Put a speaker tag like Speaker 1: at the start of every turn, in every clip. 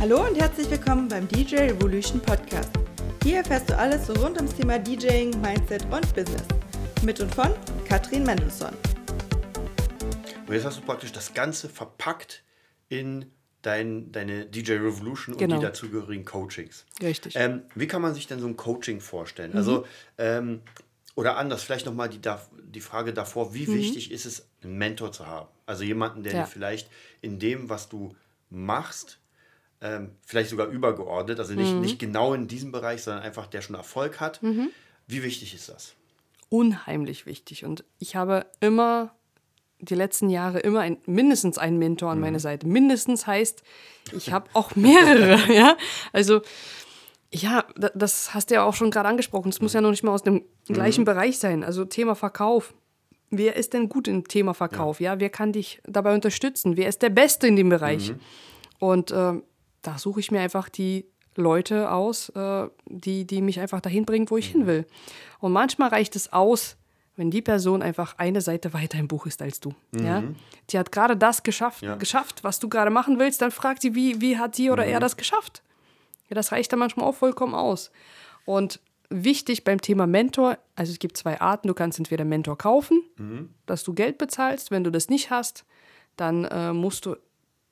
Speaker 1: Hallo und herzlich willkommen beim DJ Revolution Podcast. Hier erfährst du alles rund ums Thema DJing, Mindset und Business. Mit und von Katrin Mendelssohn.
Speaker 2: Und jetzt hast du praktisch das Ganze verpackt in dein, deine DJ Revolution
Speaker 3: Genau.
Speaker 2: und die dazugehörigen Coachings.
Speaker 3: Richtig.
Speaker 2: Ähm, wie kann man sich denn so ein Coaching vorstellen?
Speaker 3: Mhm.
Speaker 2: Also, ähm, oder anders, vielleicht nochmal die, die Frage davor, wie wichtig ist es, einen Mentor zu haben? Also jemanden, der
Speaker 3: Mhm. Ja.
Speaker 2: dir vielleicht in dem, was du machst, ähm, vielleicht sogar übergeordnet, also nicht,
Speaker 3: Mhm.
Speaker 2: nicht genau in diesem Bereich, sondern einfach der schon Erfolg hat. Wie wichtig ist das?
Speaker 3: Unheimlich wichtig. Und ich habe immer die letzten Jahre immer ein, mindestens einen Mentor an meiner Seite. Mindestens heißt, ich habe auch mehrere. ja, also ja, da- das hast du ja auch schon gerade angesprochen. Es muss ja noch nicht mal aus dem gleichen Bereich sein. Also Thema Verkauf. Wer ist denn gut im Thema Verkauf? Ja, wer kann dich dabei unterstützen? Wer ist der Beste in dem Bereich? Und ähm, da suche ich mir einfach die Leute aus, äh, die, die mich einfach dahin bringen, wo ich hin will. Und manchmal reicht es aus, wenn die Person einfach eine Seite weiter im Buch ist als du. Ja? Die hat gerade das geschafft,
Speaker 2: Ja.
Speaker 3: geschafft, was du gerade machen willst, dann fragt sie, wie, wie hat sie oder er das geschafft? Ja, das reicht dann manchmal auch vollkommen aus. Und wichtig beim Thema Mentor, also es gibt zwei Arten. Du kannst entweder Mentor kaufen, dass du Geld bezahlst. Wenn du das nicht hast, dann äh, musst du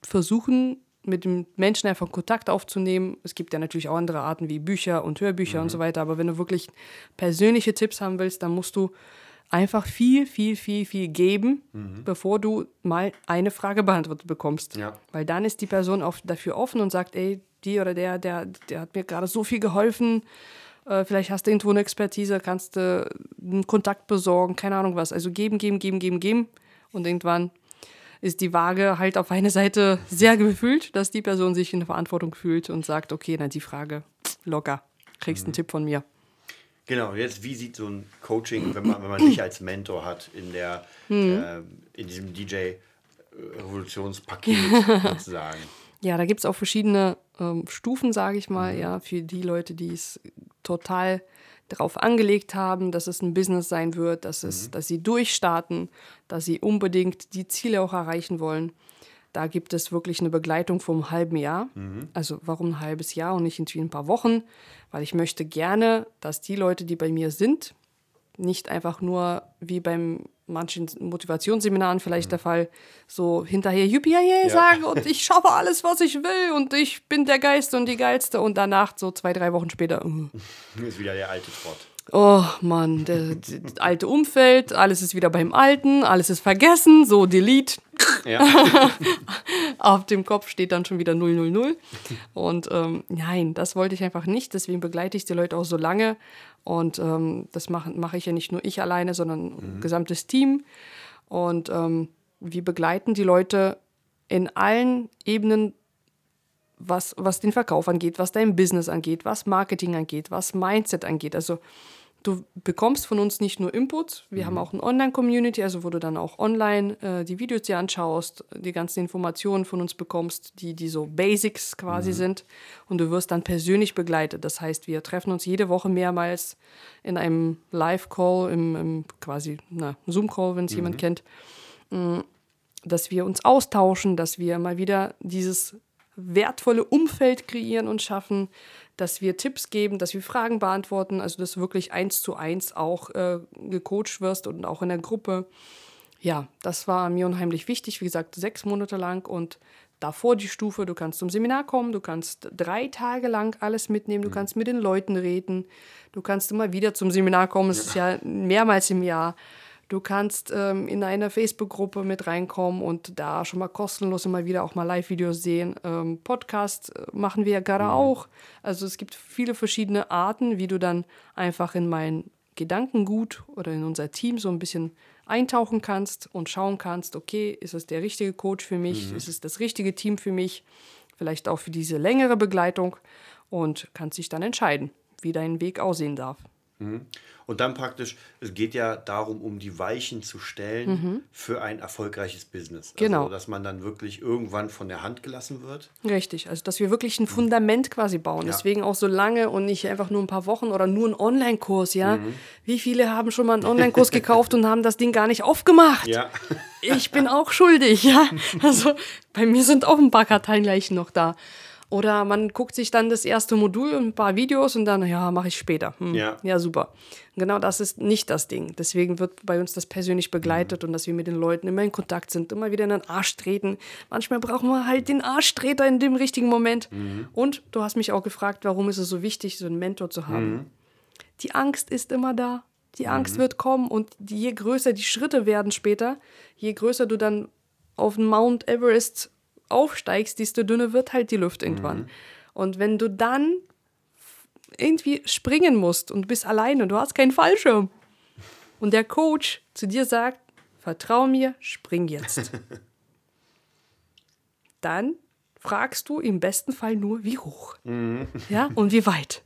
Speaker 3: versuchen, mit dem Menschen einfach Kontakt aufzunehmen. Es gibt ja natürlich auch andere Arten wie Bücher und Hörbücher und so weiter. Aber wenn du wirklich persönliche Tipps haben willst, dann musst du einfach viel, viel, viel, viel geben, bevor du mal eine Frage beantwortet bekommst.
Speaker 2: Ja.
Speaker 3: Weil dann ist die Person auch dafür offen und sagt, ey, die oder der, der, der hat mir gerade so viel geholfen. Äh, vielleicht hast du irgendwo eine Expertise, kannst du einen Kontakt besorgen, keine Ahnung was. Also geben, geben, geben, geben, geben. Und irgendwann ist die Waage halt auf eine Seite sehr gefüllt, dass die Person sich in der Verantwortung fühlt und sagt, okay, na die Frage, locker, kriegst einen Tipp von mir.
Speaker 2: Genau, jetzt wie sieht so ein Coaching, wenn man, wenn man dich als Mentor hat in der äh, in diesem DJ Revolutionspaket sozusagen.
Speaker 3: Ja, da gibt es auch verschiedene ähm, Stufen, sage ich mal, ja, für die Leute, die es total darauf angelegt haben, dass es ein Business sein wird, dass, es, dass sie durchstarten, dass sie unbedingt die Ziele auch erreichen wollen. Da gibt es wirklich eine Begleitung vom halben Jahr. Also warum ein halbes Jahr und nicht irgendwie ein paar Wochen? Weil ich möchte gerne, dass die Leute, die bei mir sind, nicht einfach nur wie beim manchen Motivationsseminaren vielleicht der Fall, so hinterher Yippie ja. sagen und ich schaffe alles, was ich will und ich bin der Geiste und die Geilste und danach so zwei, drei Wochen später, uh,
Speaker 2: Hier ist wieder der alte Trott.
Speaker 3: Oh Mann, der, das alte Umfeld, alles ist wieder beim Alten, alles ist vergessen, so Delete.
Speaker 2: Ja.
Speaker 3: Auf dem Kopf steht dann schon wieder 000. Und ähm, nein, das wollte ich einfach nicht. Deswegen begleite ich die Leute auch so lange. Und ähm, das mache mach ich ja nicht nur ich alleine, sondern ein gesamtes Team. Und ähm, wir begleiten die Leute in allen Ebenen, was, was den Verkauf angeht, was dein Business angeht, was Marketing angeht, was Mindset angeht. Also du bekommst von uns nicht nur Input, wir haben auch eine Online-Community, also wo du dann auch online äh, die Videos dir anschaust, die ganzen Informationen von uns bekommst, die, die so Basics quasi sind. Und du wirst dann persönlich begleitet. Das heißt, wir treffen uns jede Woche mehrmals in einem Live-Call, im, im quasi Zoom-Call, wenn es jemand kennt dass wir uns austauschen, dass wir mal wieder dieses wertvolle Umfeld kreieren und schaffen, dass wir Tipps geben, dass wir Fragen beantworten, also dass du wirklich eins zu eins auch äh, gecoacht wirst und auch in der Gruppe. Ja, das war mir unheimlich wichtig, wie gesagt, sechs Monate lang und davor die Stufe, du kannst zum Seminar kommen, du kannst drei Tage lang alles mitnehmen, du kannst mit den Leuten reden, du kannst immer wieder zum Seminar kommen, es ist ja mehrmals im Jahr. Du kannst ähm, in einer Facebook-Gruppe mit reinkommen und da schon mal kostenlos immer wieder auch mal Live-Videos sehen. Ähm, Podcast äh, machen wir ja gerade auch. Also es gibt viele verschiedene Arten, wie du dann einfach in mein Gedankengut oder in unser Team so ein bisschen eintauchen kannst und schauen kannst, okay, ist es der richtige Coach für mich? Ist es das richtige Team für mich? Vielleicht auch für diese längere Begleitung und kannst dich dann entscheiden, wie dein Weg aussehen darf.
Speaker 2: Und dann praktisch, es geht ja darum, um die Weichen zu stellen für ein erfolgreiches Business.
Speaker 3: Genau.
Speaker 2: Also, dass man dann wirklich irgendwann von der Hand gelassen wird.
Speaker 3: Richtig, also dass wir wirklich ein Fundament quasi bauen.
Speaker 2: Ja.
Speaker 3: Deswegen auch so lange und nicht einfach nur ein paar Wochen oder nur ein Online-Kurs, ja. Wie viele haben schon mal einen Online-Kurs gekauft und haben das Ding gar nicht aufgemacht?
Speaker 2: Ja.
Speaker 3: Ich bin auch schuldig, ja. Also bei mir sind auch ein paar Karteileichen noch da. Oder man guckt sich dann das erste Modul und ein paar Videos und dann, ja, mache ich später. Hm.
Speaker 2: Ja.
Speaker 3: ja, super. Genau das ist nicht das Ding. Deswegen wird bei uns das persönlich begleitet und dass wir mit den Leuten immer in Kontakt sind, immer wieder in den Arsch treten. Manchmal brauchen wir halt den Arschtreter in dem richtigen Moment. Und du hast mich auch gefragt, warum ist es so wichtig, so einen Mentor zu haben. Die Angst ist immer da. Die Angst wird kommen und je größer die Schritte werden später, je größer du dann auf den Mount Everest aufsteigst, desto dünner wird halt die Luft irgendwann. Und wenn du dann irgendwie springen musst und bist alleine und du hast keinen Fallschirm und der Coach zu dir sagt, vertrau mir, spring jetzt. Dann fragst du im besten Fall nur, wie hoch. Ja, und wie weit.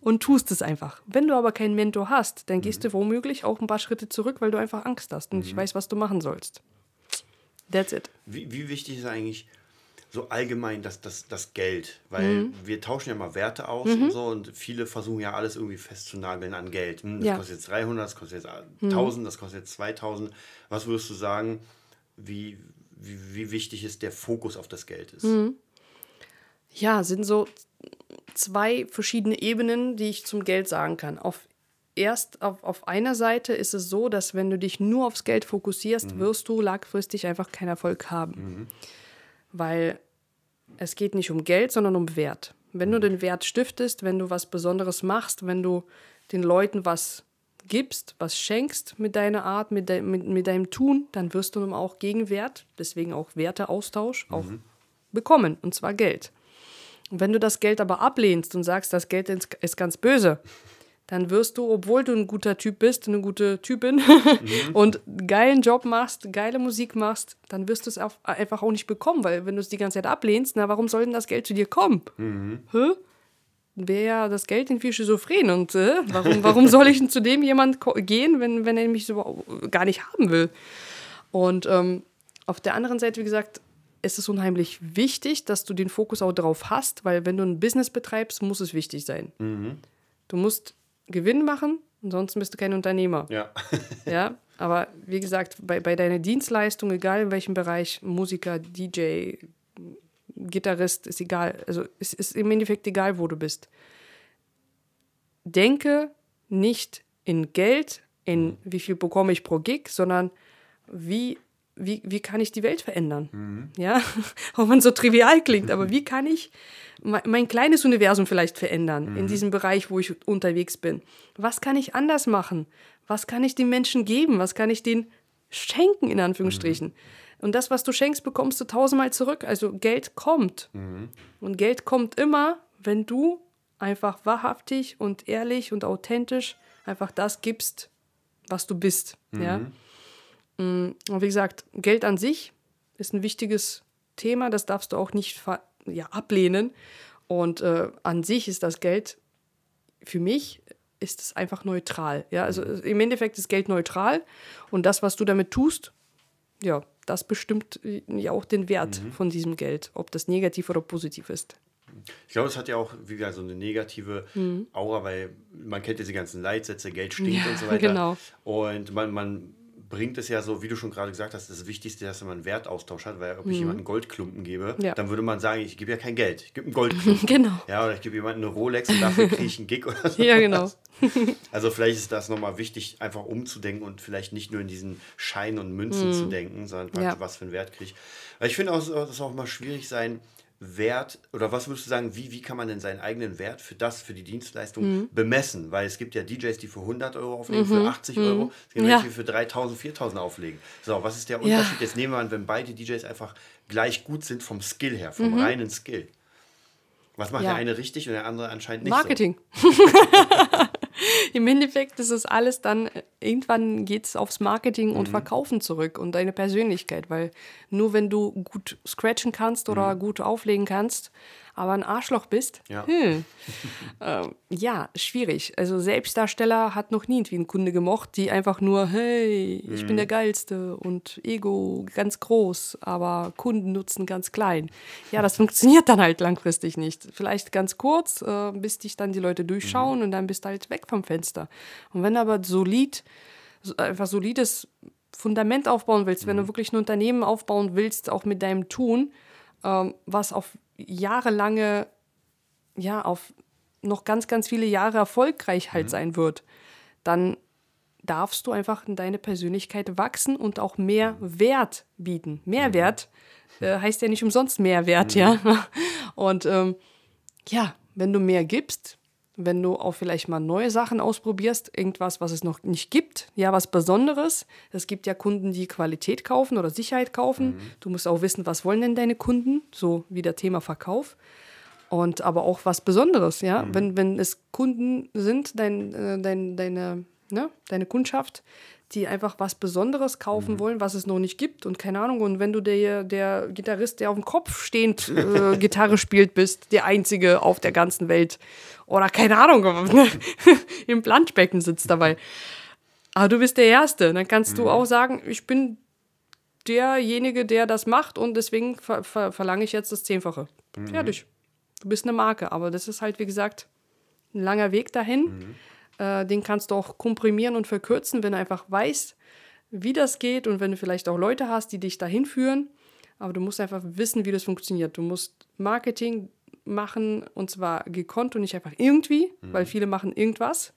Speaker 3: Und tust es einfach. Wenn du aber keinen Mentor hast, dann gehst du womöglich auch ein paar Schritte zurück, weil du einfach Angst hast und nicht weißt, was du machen sollst. That's it.
Speaker 2: Wie, wie wichtig ist eigentlich so allgemein das, das, das Geld? Weil wir tauschen ja mal Werte aus und so und viele versuchen ja alles irgendwie festzunageln an Geld. Hm, das
Speaker 3: Ja.
Speaker 2: kostet jetzt 300, das kostet jetzt 1000, das kostet jetzt 2000. Was würdest du sagen, wie, wie, wie wichtig ist der Fokus auf das Geld ist?
Speaker 3: Ja, sind so zwei verschiedene Ebenen, die ich zum Geld sagen kann. Auf erst auf, auf einer Seite ist es so, dass wenn du dich nur aufs Geld fokussierst, wirst du langfristig einfach keinen Erfolg haben. Weil es geht nicht um Geld, sondern um Wert. Wenn du den Wert stiftest, wenn du was Besonderes machst, wenn du den Leuten was gibst, was schenkst mit deiner Art, mit, de mit, mit deinem Tun, dann wirst du nun auch Gegenwert, deswegen auch Werteaustausch, auch bekommen, und zwar Geld. Und wenn du das Geld aber ablehnst und sagst, das Geld ist ganz böse, dann wirst du, obwohl du ein guter Typ bist, eine gute Typin und einen geilen Job machst, geile Musik machst, dann wirst du es auf, einfach auch nicht bekommen, weil wenn du es die ganze Zeit ablehnst, na, warum soll denn das Geld zu dir kommen? Hä? Wäre ja das Geld irgendwie schizophren und äh, warum, warum soll ich denn zu dem jemand gehen, wenn, wenn er mich so gar nicht haben will? Und ähm, auf der anderen Seite, wie gesagt, ist es unheimlich wichtig, dass du den Fokus auch darauf hast, weil wenn du ein Business betreibst, muss es wichtig sein. Du musst Gewinn machen, ansonsten bist du kein Unternehmer.
Speaker 2: Ja.
Speaker 3: Ja, aber wie gesagt, bei, bei deiner Dienstleistung, egal in welchem Bereich, Musiker, DJ, Gitarrist, ist egal. Also es ist im Endeffekt egal, wo du bist. Denke nicht in Geld, in wie viel bekomme ich pro Gig, sondern wie, wie, wie kann ich die Welt verändern? Ja, auch wenn es so trivial klingt, aber wie kann ich mein, mein kleines Universum vielleicht verändern in diesem Bereich, wo ich unterwegs bin? Was kann ich anders machen? Was kann ich den Menschen geben? Was kann ich denen schenken, in Anführungsstrichen? Und das, was du schenkst, bekommst du tausendmal zurück. Also Geld kommt. Und Geld kommt immer, wenn du einfach wahrhaftig und ehrlich und authentisch einfach das gibst, was du bist. Ja? Mm, Und wie gesagt, Geld an sich ist ein wichtiges Thema, das darfst du auch nicht ja, ablehnen. Und äh, an sich ist das Geld für mich ist es einfach neutral. Ja, also im Endeffekt ist Geld neutral und das, was du damit tust, ja, das bestimmt äh, ja auch den Wert von diesem Geld, ob das negativ oder positiv ist.
Speaker 2: Ich glaube, es hat ja auch wie gesagt, so eine negative Aura, weil man kennt diese ganzen Leitsätze, Geld stinkt
Speaker 3: Ja,
Speaker 2: und so weiter.
Speaker 3: genau.
Speaker 2: Und man, man bringt es ja so, wie du schon gerade gesagt hast, das Wichtigste, dass man einen Wertaustausch hat, weil ob ich jemanden einen Goldklumpen gebe,
Speaker 3: Ja.
Speaker 2: dann würde man sagen, ich gebe ja kein Geld, ich gebe einen Goldklumpen.
Speaker 3: Genau.
Speaker 2: Ja, oder ich gebe jemanden eine Rolex und dafür kriege ich einen Gig oder so.
Speaker 3: Ja, genau.
Speaker 2: Also vielleicht ist das nochmal wichtig, einfach umzudenken und vielleicht nicht nur in diesen Scheinen und Münzen zu denken, sondern
Speaker 3: Ja.
Speaker 2: was für einen Wert kriege ich. Weil ich finde auch, das ist auch mal schwierig sein, Wert, oder was würdest du sagen, wie, wie kann man denn seinen eigenen Wert für das, für die Dienstleistung bemessen? Weil es gibt ja DJs, die für 100 Euro auflegen, für 80 Euro, es gibt
Speaker 3: Ja.
Speaker 2: welche, die für 3000, 4000 auflegen. So, was ist der
Speaker 3: Ja.
Speaker 2: Unterschied? Jetzt nehmen wir an, wenn beide DJs einfach gleich gut sind vom Skill her, vom reinen Skill. Was macht
Speaker 3: Ja.
Speaker 2: der eine richtig und der andere anscheinend nicht
Speaker 3: Marketing. Im Endeffekt ist es alles dann, äh, irgendwann geht es aufs Marketing und Verkaufen zurück und deine Persönlichkeit, weil nur wenn du gut scratchen kannst oder gut auflegen kannst, aber ein Arschloch bist,
Speaker 2: Ja.
Speaker 3: hm, ähm, ja, schwierig. Also Selbstdarsteller hat noch nie irgendwie einen Kunde gemocht, die einfach nur, hey, ich bin der Geilste und Ego ganz groß, aber Kundennutzen ganz klein. Ja, das funktioniert dann halt langfristig nicht. Vielleicht ganz kurz, äh, bis dich dann die Leute durchschauen und dann bist du halt weg vom Fenster. Und wenn du aber solid, so- einfach solides Fundament aufbauen willst, wenn du wirklich ein Unternehmen aufbauen willst, auch mit deinem Tun, ähm, was auf jahrelange, ja, auf noch ganz, ganz viele Jahre erfolgreich halt sein wird, dann darfst du einfach in deine Persönlichkeit wachsen und auch mehr Wert bieten. Mehrwert äh, heißt ja nicht umsonst Mehrwert, ja. Und ähm, ja, wenn du mehr gibst, wenn du auch vielleicht mal neue Sachen ausprobierst, irgendwas, was es noch nicht gibt, ja, was Besonderes. Es gibt ja Kunden, die Qualität kaufen oder Sicherheit kaufen. Du musst auch wissen, was wollen denn deine Kunden, so wie der Thema Verkauf. Und aber auch was Besonderes, ja. Wenn, wenn es Kunden sind, dein, äh, dein, deine, ne, deine Kundschaft, die einfach was Besonderes kaufen wollen, was es noch nicht gibt und keine Ahnung. Und wenn du der, der Gitarrist, der auf dem Kopf stehend äh, Gitarre spielt, bist, der Einzige auf der ganzen Welt oder keine Ahnung, im Planschbecken sitzt dabei. Aber du bist der Erste, dann kannst du auch sagen, ich bin derjenige, der das macht und deswegen ver ver verlange ich jetzt das Zehnfache. Fertig. Du bist eine Marke, aber das ist halt, wie gesagt, ein langer Weg dahin. Äh, den kannst du auch komprimieren und verkürzen, wenn du einfach weißt, wie das geht und wenn du vielleicht auch Leute hast, die dich dahin führen. Aber du musst einfach wissen, wie das funktioniert. Du musst Marketing machen und zwar gekonnt und nicht einfach irgendwie, weil viele machen irgendwas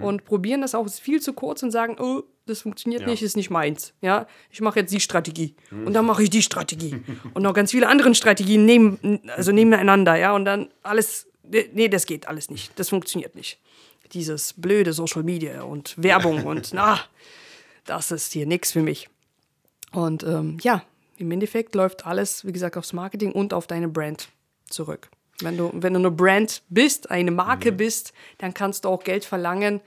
Speaker 3: und probieren das auch ist viel zu kurz und sagen, oh, das funktioniert
Speaker 2: Ja.
Speaker 3: nicht, ist nicht meins. Ja, ich mache jetzt die Strategie und dann mache ich die Strategie und noch ganz viele andere Strategien neben, also nebeneinander, ja, und dann alles, nee, das geht alles nicht, das funktioniert nicht. Dieses blöde Social Media und Werbung und na, das ist hier nichts für mich. Und ähm, ja, im Endeffekt läuft alles, wie gesagt, aufs Marketing und auf deine Brand zurück. Wenn du, wenn du eine Brand bist, eine Marke bist, dann kannst du auch Geld verlangen,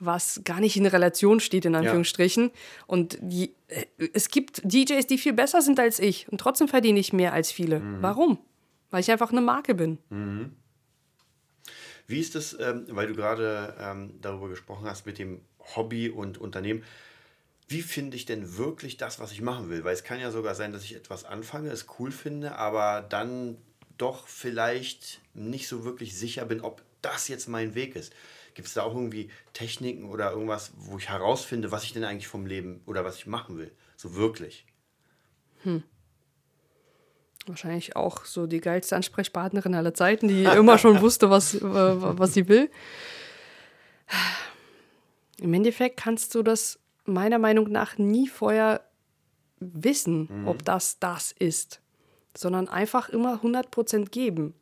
Speaker 3: was gar nicht in Relation steht, in Anführungsstrichen. Und die, äh, es gibt DJs, die viel besser sind als ich und trotzdem verdiene ich mehr als viele. Warum? Weil ich einfach eine Marke bin.
Speaker 2: Wie ist es, ähm, weil du gerade ähm, darüber gesprochen hast mit dem Hobby und Unternehmen, wie finde ich denn wirklich das, was ich machen will? Weil es kann ja sogar sein, dass ich etwas anfange, es cool finde, aber dann doch vielleicht nicht so wirklich sicher bin, ob das jetzt mein Weg ist. Gibt es da auch irgendwie Techniken oder irgendwas, wo ich herausfinde, was ich denn eigentlich vom Leben oder was ich machen will? So wirklich.
Speaker 3: Wahrscheinlich auch so die geilste Ansprechpartnerin aller Zeiten, die immer schon wusste, was, äh, was sie will. Im Endeffekt kannst du das meiner Meinung nach nie vorher wissen, ob das das ist, sondern einfach immer 100% geben.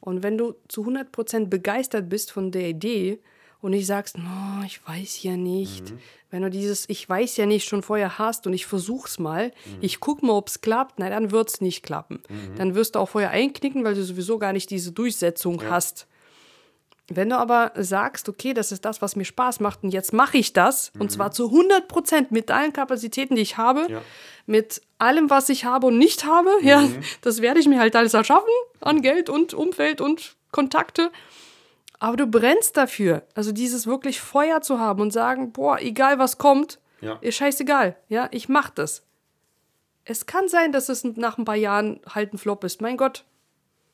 Speaker 3: Und wenn du zu 100% begeistert bist von der Idee und nicht sagst, no, ich weiß ja nicht, wenn du dieses Ich weiß ja nicht schon vorher hast und ich versuch's mal, ich guck mal, ob's klappt, na dann wird's nicht klappen. Dann wirst du auch vorher einknicken, weil du sowieso gar nicht diese Durchsetzung hast. Wenn du aber sagst, okay, das ist das, was mir Spaß macht und jetzt mache ich das und zwar zu 100 Prozent mit allen Kapazitäten, die ich habe,
Speaker 2: Ja.
Speaker 3: mit allem, was ich habe und nicht habe, ja, das werde ich mir halt alles erschaffen an Geld und Umfeld und Kontakte. Aber du brennst dafür, also dieses wirklich Feuer zu haben und sagen, boah, egal was kommt,
Speaker 2: Ja.
Speaker 3: ist scheißegal, ja, ich mach das. Es kann sein, dass es nach ein paar Jahren halt ein Flop ist, mein Gott,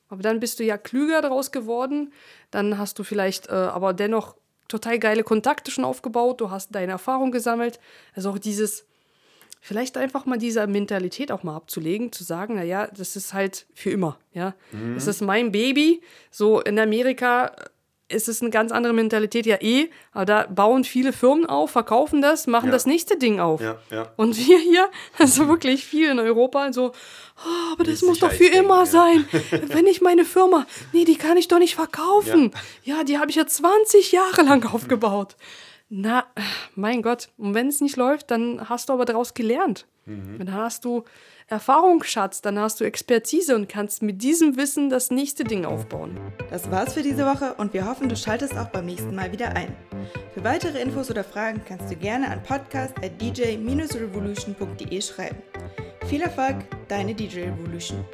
Speaker 3: aber dann bist du ja klüger daraus geworden. Dann hast du vielleicht äh, aber dennoch total geile Kontakte schon aufgebaut. Du hast deine Erfahrung gesammelt. Also auch dieses, vielleicht einfach mal diese Mentalität auch mal abzulegen, zu sagen, naja, das ist halt für immer. Ja, das ist mein Baby. So in Amerika ist es eine ganz andere Mentalität ja eh, aber da bauen viele Firmen auf, verkaufen das, machen
Speaker 2: Ja.
Speaker 3: das nächste Ding auf.
Speaker 2: Ja, ja.
Speaker 3: Und wir hier, also wirklich viel in Europa, so, oh, aber das muss doch für immer
Speaker 2: ja.
Speaker 3: sein. Wenn ich meine Firma, nee, die kann ich doch nicht verkaufen. Ja, die habe ich ja 20 Jahre lang aufgebaut. Na, mein Gott, und wenn es nicht läuft, dann hast du aber daraus gelernt. Dann hast du Erfahrungsschatz, dann hast du Expertise und kannst mit diesem Wissen das nächste Ding aufbauen.
Speaker 1: Das war's für diese Woche und wir hoffen, du schaltest auch beim nächsten Mal wieder ein. Für weitere Infos oder Fragen kannst du gerne an podcast.dj-revolution.de schreiben. Viel Erfolg, deine DJ Revolution.